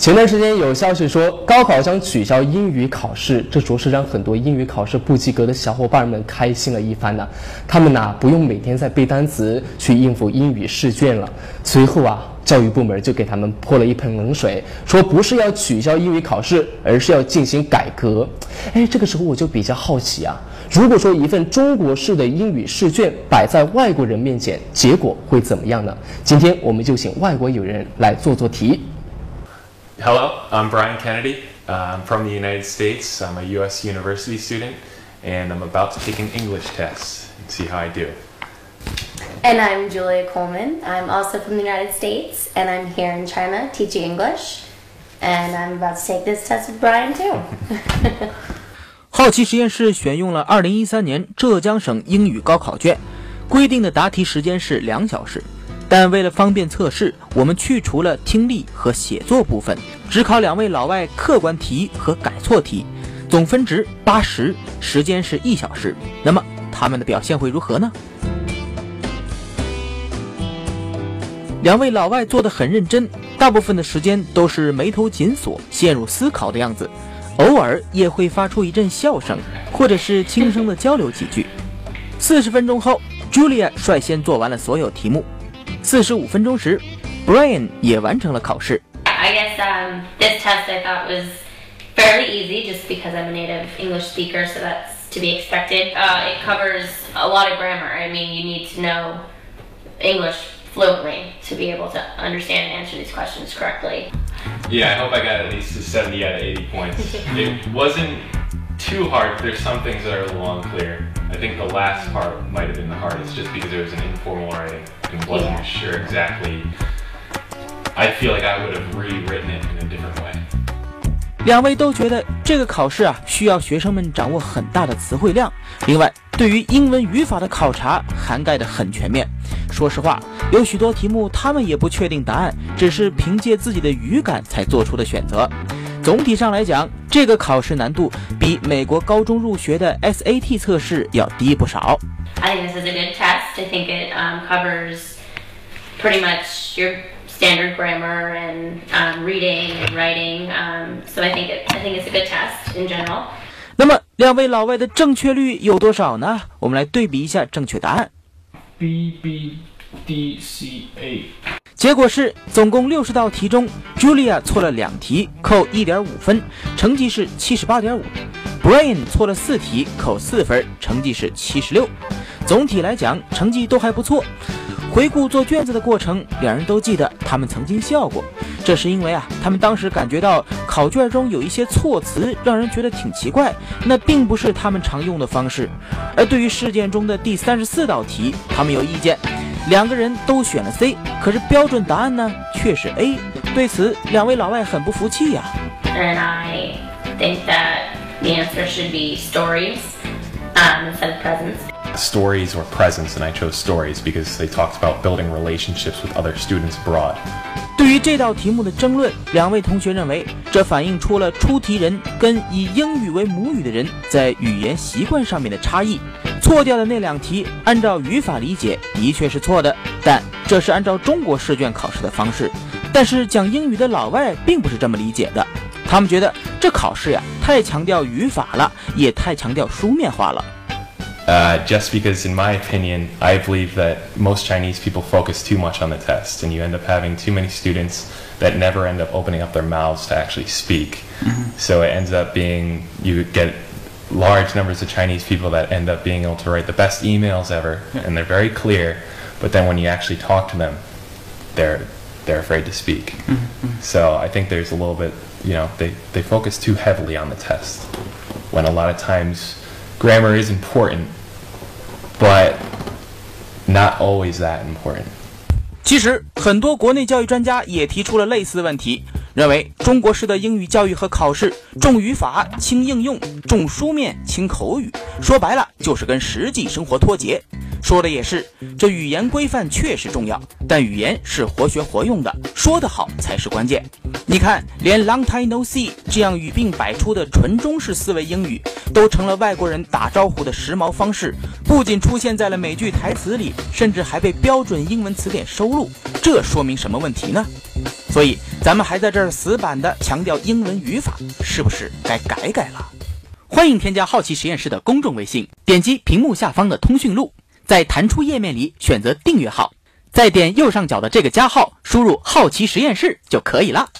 前段时间有消息说，高考将取消英语考试，这着实让很多英语考试不及格的小伙伴们开心了一番呢。他们呐，不用每天在背单词去应付英语试卷了。随后啊，教育部门就给他们泼了一盆冷水，说不是要取消英语考试，而是要进行改革。哎，这个时候我就比较好奇啊，如果说一份中国式的英语试卷摆在外国人面前，结果会怎么样呢？今天我们就请外国友人来做做题。Hello, I'm Brian Kennedy. Uh, I'm from the United States. I'm a U.S. university student, and I'm about to take an English test and see how I do. And I'm Julia Coleman. I'm also from the United States, and I'm here in China teaching English. And I'm about to take this test with Brian too. 好奇实验室选用了2013年浙江省英语高考卷，规定的答题时间是两小时。 但为了方便测试，我们去除了听力和写作部分，只考两位老外客观题和改错题，总分值八十，时间是一小时。那么他们的表现会如何呢？两位老外做的很认真，大部分的时间都是眉头紧锁，陷入思考的样子，偶尔也会发出一阵笑声，或者是轻声的交流几句。四十分钟后，Julia 率先做完了所有题目。四十五分钟时，Brian 也完成了考试。I guess um, this test I thought was fairly easy just because I'm a native English speaker, so that's to be expected. Uh, it covers a lot of grammar. I mean, you need to know English fluently to be able to understand and answer these questions correctly. Yeah, I hope I got at least a 70 out of 80 points. it wasn't too hard. There's some things that are a little unclear. I think the last part might have been the hardest just because it was an informal writing and wasn't Yeah. sure exactly. I feel like I would have rewritten it in a different way. 两位都觉得这个考试啊，需要学生们掌握很大的词汇量。另外，对于英文语法的考察涵盖的很全面。说实话，有许多题目他们也不确定答案，只是凭借自己的语感才做出的选择。总体上来讲，这个考试难度比美国高中入学的 SAT 测试要低不少。I think this is a good test. I think it um, covers pretty much your standard grammar and um, reading and writing. Um, so I think it, I think it's a good test in general. 那么，两位老外的正确率有多少呢？我们来对比一下正确答案。B B D C A。结果是，总共六十道题中，Julia 错了两题，扣一点五分，成绩是七十八点五；Brain 错了四题，扣四分，成绩是七十六。总体来讲，成绩都还不错。回顾做卷子的过程，两人都记得他们曾经笑过，这是因为啊，他们当时感觉到考卷中有一些措辞让人觉得挺奇怪，那并不是他们常用的方式。而对于试卷中的第三十四道题，他们有意见。两个人都选了 C，可是标准答案呢却是 A。对此，两位老外很不服气呀、And I think that the answer should be stories um, instead of presents. Stories or presents, and I chose stories because they talked about building relationships with other students abroad. 对于这道题目的争论，两位同学认为，这反映出了出题人跟以英语为母语的人在语言习惯上面的差异。错掉的那两题，按照语法理解的确是错的，但这是按照中国试卷考试的方式。但是讲英语的老外并不是这么理解的，他们觉得这考试呀太强调语法了，也太强调书面化了。 Uh, just because, in my opinion, I believe that most Chinese people focus too much on the test, and you end up having too many students that never end up opening up their mouths to actually speak. So it ends up being you get large numbers of Chinese people that end up being able to write the best emails ever, and they're very clear. But then when you actually talk to them, they're they're afraid to speak. So I think there's a little bit, you know, they, they focus too heavily on the test, when a lot of times grammar is important, but not always that important. 其实，很多国内教育专家也提出了类似问题， 认为中国式的英语教育和考试重语法轻应用，重书面轻口语，说白了就是跟实际生活脱节。说的也是，这语言规范确实重要，但语言是活学活用的，说得好才是关键。你看，连 “long time no see” 这样语病百出的纯中式思维英语，都成了外国人打招呼的时髦方式，不仅出现在了美剧台词里，甚至还被标准英文词典收录。这说明什么问题呢？所以咱们还在这儿死板的强调英文语法，是不是该改改了？欢迎添加好奇实验室的公众微信，点击屏幕下方的通讯录，在弹出页面里选择订阅号，再点右上角的这个加号，输入“好奇实验室”就可以了。